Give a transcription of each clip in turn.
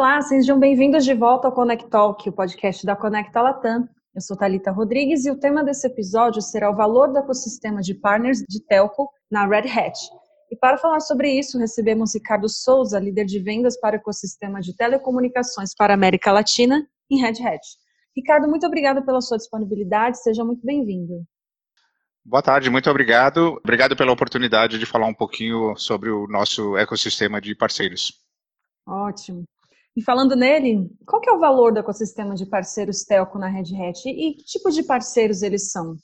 Olá, sejam bem-vindos de volta ao Connect Talk, o podcast da Conecta Latam. Eu sou Talita Rodrigues e o tema desse episódio será o valor do ecossistema de partners de telco na Red Hat. E para falar sobre isso, recebemos Ricardo Souza, líder de vendas para o ecossistema de telecomunicações para a América Latina em Red Hat. Ricardo, muito obrigado pela sua disponibilidade, seja muito bem-vindo. Boa tarde, muito obrigado. Obrigado pela oportunidade de falar um pouquinho sobre o nosso ecossistema de parceiros. Ótimo. E falando nele, qual que é o valor do ecossistema de parceiros telco na Red Hat e que tipo de parceiros eles são?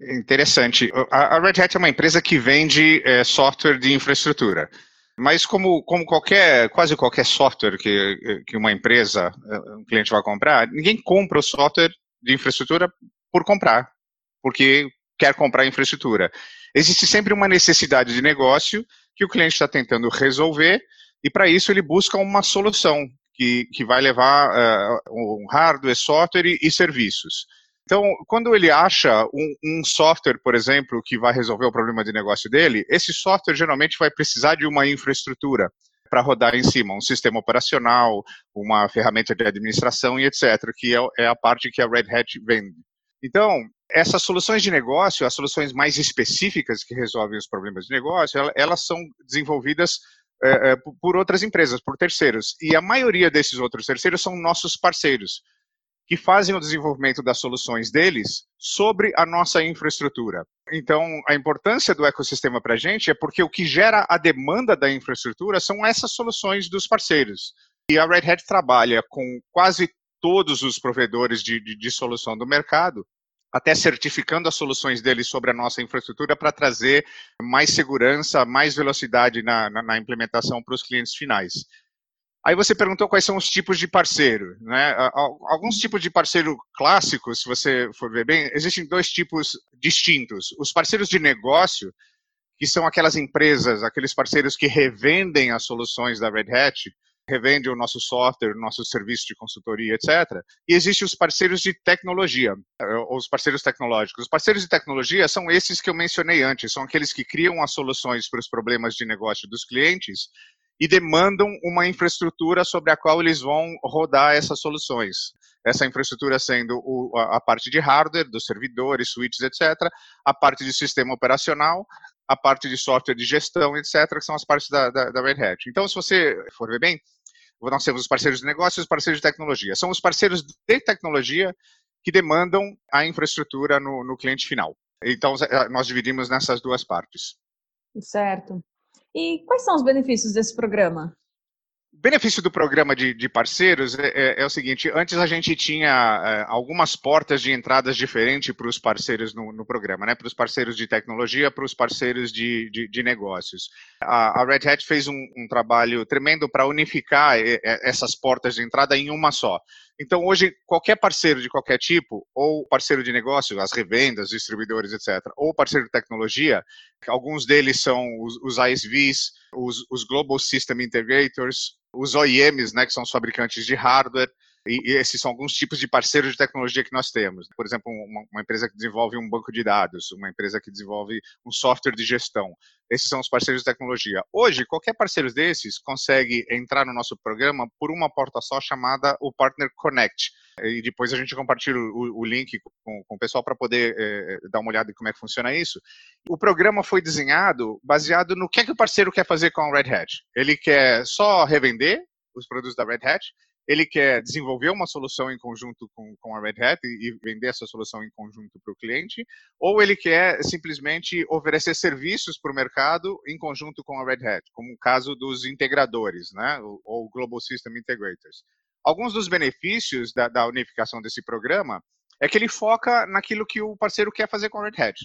Interessante. A Red Hat é uma empresa que vende é, software de infraestrutura. Mas como, como qualquer, quase qualquer software que, que uma empresa, é, um cliente vai comprar, ninguém compra o software de infraestrutura por comprar, porque quer comprar infraestrutura. Existe sempre uma necessidade de negócio que o cliente está tentando resolver e para isso ele busca uma solução que, que vai levar uh, um hardware, software e, serviços. Então, quando ele acha um, um, software, por exemplo, que vai resolver o problema de negócio dele, esse software geralmente vai precisar de uma infraestrutura para rodar em cima, um sistema operacional, uma ferramenta de administração e etc., que é, é a parte que a Red Hat vende. Então, essas soluções de negócio, as soluções mais específicas que resolvem os problemas de negócio, elas são desenvolvidas é, é, por outras empresas, por terceiros. E a maioria desses outros terceiros são nossos parceiros, que fazem o desenvolvimento das soluções deles sobre a nossa infraestrutura. Então, a importância do ecossistema para a gente é porque o que gera a demanda da infraestrutura são essas soluções dos parceiros. E a Red Hat trabalha com quase todos os provedores de, de, de solução do mercado, até certificando as soluções deles sobre a nossa infraestrutura para trazer mais segurança, mais velocidade na, na, na implementação para os clientes finais. Aí você perguntou quais são os tipos de parceiro. Né? Alguns tipos de parceiro clássicos, se você for ver bem, existem dois tipos distintos. Os parceiros de negócio, que são aquelas empresas, aqueles parceiros que revendem as soluções da Red Hat, revende o nosso software, o nosso serviço de consultoria, etc. E existem os parceiros de tecnologia, ou os parceiros tecnológicos. Os parceiros de tecnologia são esses que eu mencionei antes, são aqueles que criam as soluções para os problemas de negócio dos clientes e demandam uma infraestrutura sobre a qual eles vão rodar essas soluções. Essa infraestrutura sendo a parte de hardware, dos servidores, switches, etc., a parte de sistema operacional, a parte de software de gestão, etc., que são as partes da, da, da Red Hat. Então, se você for ver bem, nós temos os parceiros de negócios e os parceiros de tecnologia. São os parceiros de tecnologia que demandam a infraestrutura no, no cliente final. Então, eh, nós dividimos nessas duas partes. Certo. E quais são os benefícios desse programa? O benefício do programa de, de parceiros é, é, é, o seguinte: antes a gente tinha é, algumas portas de entradas diferentes para os parceiros no, no, programa, né? Para os parceiros de tecnologia, para os parceiros de, de, de negócios. A, a, Red Hat fez um, um trabalho tremendo para unificar é, é, essas portas de entrada em uma só. Então, hoje, qualquer parceiro de qualquer tipo, ou parceiro de negócio, as revendas, distribuidores, etc., ou parceiro de tecnologia, alguns deles são os, os ISVs, os, os Global System Integrators, os OEMs, né, que são os fabricantes de hardware, e, esses são alguns tipos de parceiros de tecnologia que nós temos. Por exemplo, uma, uma, empresa que desenvolve um banco de dados, uma empresa que desenvolve um software de gestão. Esses são os parceiros de tecnologia. Hoje, qualquer parceiro desses consegue entrar no nosso programa por uma porta só chamada o Partner Connect. E depois a gente compartilha o, o link com, com, o pessoal para poder é, dar uma olhada em como é que funciona isso. O programa foi desenhado baseado no que é que o parceiro quer fazer com a Red Hat. Ele quer só revender os produtos da Red Hat, ele quer desenvolver uma solução em conjunto com, com a Red Hat e, e vender essa solução em conjunto para o cliente, ou ele quer simplesmente oferecer serviços para o mercado em conjunto com a Red Hat, como o caso dos integradores, né, ou Global System Integrators. Alguns dos benefícios da, da unificação desse programa é que ele foca naquilo que o parceiro quer fazer com a Red Hat.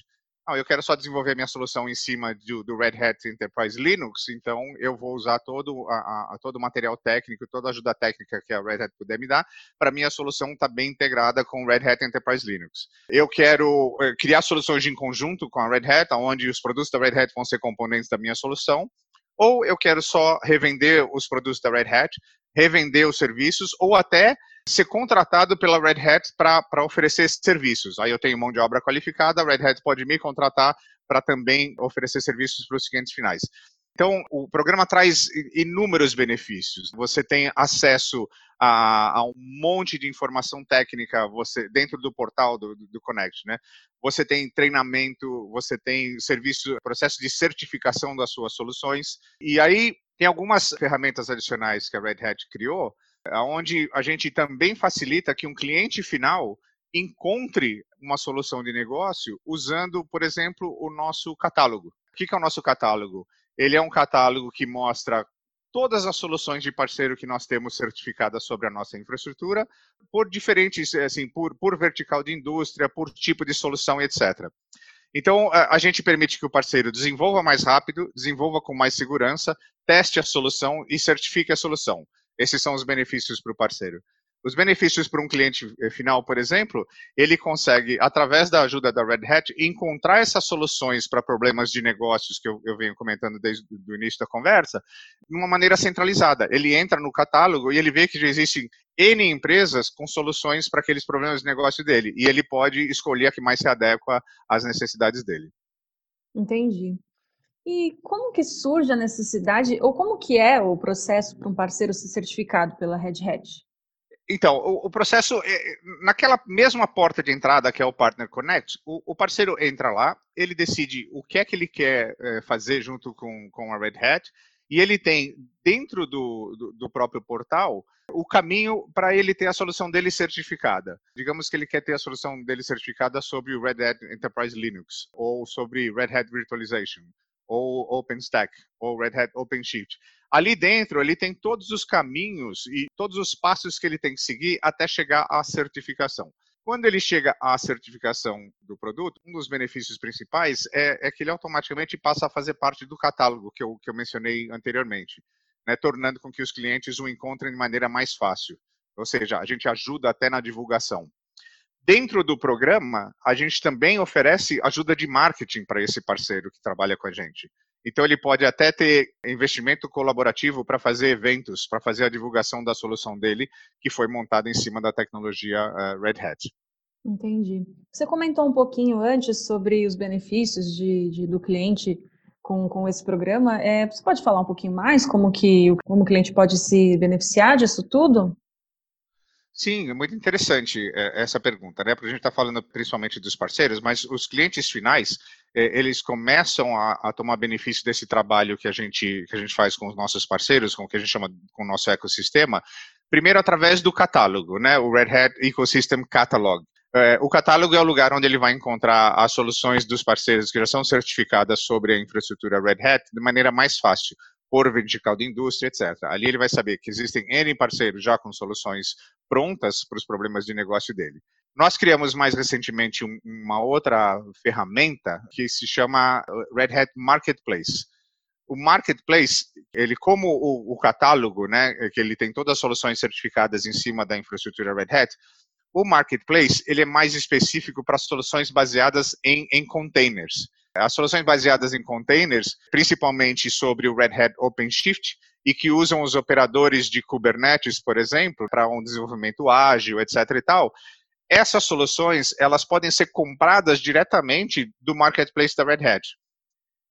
Não, eu quero só desenvolver minha solução em cima do, do, Red Hat Enterprise Linux, então eu vou usar todo, a, a, todo o material técnico, toda a ajuda técnica que a Red Hat puder me dar, para minha solução estar tá bem integrada com o Red Hat Enterprise Linux. Eu quero eh, criar soluções em conjunto com a Red Hat, onde os produtos da Red Hat vão ser componentes da minha solução, ou eu quero só revender os produtos da Red Hat, revender os serviços, ou até ser contratado pela Red Hat para oferecer serviços. Aí eu tenho mão de obra qualificada, a Red Hat pode me contratar para também oferecer serviços para os clientes finais. Então, o programa traz inúmeros benefícios. Você tem acesso a, a, um monte de informação técnica você dentro do portal do, do, Connect, né? Você tem treinamento, você tem serviço, processo de certificação das suas soluções. E aí tem algumas ferramentas adicionais que a Red Hat criou, onde a gente também facilita que um cliente final encontre uma solução de negócio usando, por exemplo, o nosso catálogo. O que é o nosso catálogo? Ele é um catálogo que mostra todas as soluções de parceiro que nós temos certificadas sobre a nossa infraestrutura, por diferentes, assim, por, por vertical de indústria, por tipo de solução, etc. Então, a, gente permite que o parceiro desenvolva mais rápido, desenvolva com mais segurança, teste a solução e certifique a solução. Esses são os benefícios para o parceiro. Os benefícios para um cliente eh, final, por exemplo, ele consegue, através da ajuda da Red Hat, encontrar essas soluções para problemas de negócios que eu, eu venho comentando desde o início da conversa, de uma maneira centralizada. Ele entra no catálogo e ele vê que já existem N empresas com soluções para aqueles problemas de negócio dele. E ele pode escolher a que mais se adequa às necessidades dele. Entendi. E como que surge a necessidade, ou como que é o processo para um parceiro ser certificado pela Red Hat? Então, o, o, processo, é, naquela mesma porta de entrada que é o Partner Connect, o, o parceiro entra lá, ele decide o que é que ele quer é, fazer junto com, com a Red Hat, e ele tem dentro do, do, do próprio portal o caminho para ele ter a solução dele certificada. Digamos que ele quer ter a solução dele certificada sobre o Red Hat Enterprise Linux, ou sobre Red Hat Virtualization, ou OpenStack, ou Red Hat OpenShift. Ali dentro, ele tem todos os caminhos e todos os passos que ele tem que seguir até chegar à certificação. Quando ele chega à certificação do produto, um dos benefícios principais é, é que ele automaticamente passa a fazer parte do catálogo que eu, que eu mencionei anteriormente, né, tornando com que os clientes o encontrem de maneira mais fácil. Ou seja, a gente ajuda até na divulgação. Dentro do programa, a gente também oferece ajuda de marketing para esse parceiro que trabalha com a gente. Então, ele pode até ter investimento colaborativo para fazer eventos, para fazer a divulgação da solução dele, que foi montada em cima da tecnologia uh, Red Hat. Entendi. Você comentou um pouquinho antes sobre os benefícios de, de do cliente com, com esse programa. É, você pode falar um pouquinho mais como que como o cliente pode se beneficiar disso tudo? Sim, é muito interessante é, essa pergunta, né? Porque a gente está falando principalmente dos parceiros, mas os clientes finais, é, eles começam a, a, tomar benefício desse trabalho que a gente que a gente faz com os nossos parceiros, com o que a gente chama com o nosso ecossistema, primeiro através do catálogo, né? O Red Hat Ecosystem Catalog. É, o catálogo é o lugar onde ele vai encontrar as soluções dos parceiros que já são certificadas sobre a infraestrutura Red Hat de maneira mais fácil por vertical de indústria, etc. Ali ele vai saber que existem N parceiros já com soluções prontas para os problemas de negócio dele. Nós criamos mais recentemente um, uma outra ferramenta que se chama Red Hat Marketplace. O Marketplace, ele como o, o catálogo, né, que ele tem todas as soluções certificadas em cima da infraestrutura Red Hat, o Marketplace ele é mais específico para soluções baseadas em, em containers. As soluções baseadas em containers, principalmente sobre o Red Hat OpenShift, e que usam os operadores de Kubernetes, por exemplo, para um desenvolvimento ágil, etc. e tal, essas soluções elas podem ser compradas diretamente do marketplace da Red Hat.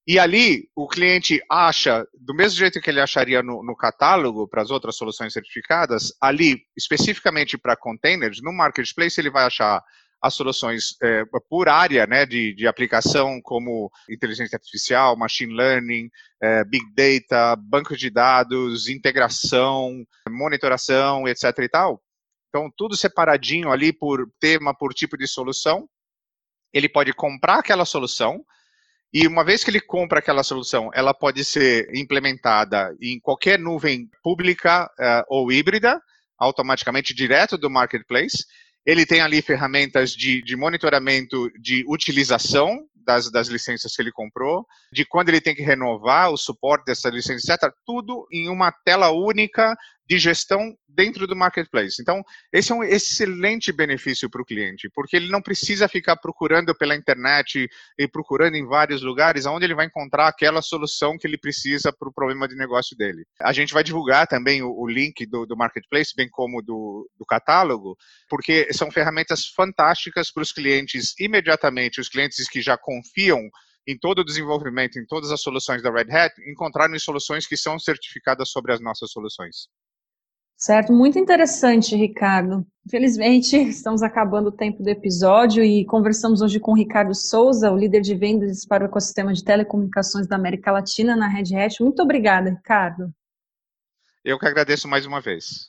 E ali o cliente acha, do mesmo jeito que ele acharia no, no catálogo para as outras soluções certificadas, ali especificamente para containers, no marketplace ele vai achar as soluções é, por área né, de, de aplicação, como inteligência artificial, machine learning, é, big data, banco de dados, integração, monitoração, etc. e tal. Então, tudo separadinho ali por tema, por tipo de solução. Ele pode comprar aquela solução, e uma vez que ele compra aquela solução, ela pode ser implementada em qualquer nuvem pública uh, ou híbrida, automaticamente direto do marketplace. Ele tem ali ferramentas de, de monitoramento de utilização das, das, licenças que ele comprou, de quando ele tem que renovar o suporte dessa licença, etc. Tudo em uma tela única de gestão dentro do marketplace. Então, esse é um excelente benefício para o cliente, porque ele não precisa ficar procurando pela internet e procurando em vários lugares onde ele vai encontrar aquela solução que ele precisa para o problema de negócio dele. A gente vai divulgar também o, o link do, do, marketplace, bem como do, do catálogo, porque são ferramentas fantásticas para os clientes imediatamente, os clientes que já confiam em todo o desenvolvimento, em todas as soluções da Red Hat, encontraram soluções que são certificadas sobre as nossas soluções. Certo, muito interessante, Ricardo. Infelizmente, estamos acabando o tempo do episódio e conversamos hoje com o Ricardo Souza, o líder de vendas para o ecossistema de telecomunicações da América Latina na Red Hat. Muito obrigada, Ricardo. Eu que agradeço mais uma vez.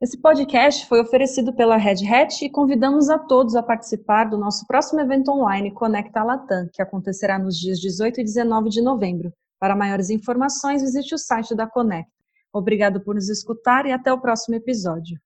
Esse podcast foi oferecido pela Red Hat e convidamos a todos a participar do nosso próximo evento online Conecta Latam, que acontecerá nos dias 18 e 19 de novembro. Para maiores informações, visite o site da Conecta. Obrigado por nos escutar e até o próximo episódio.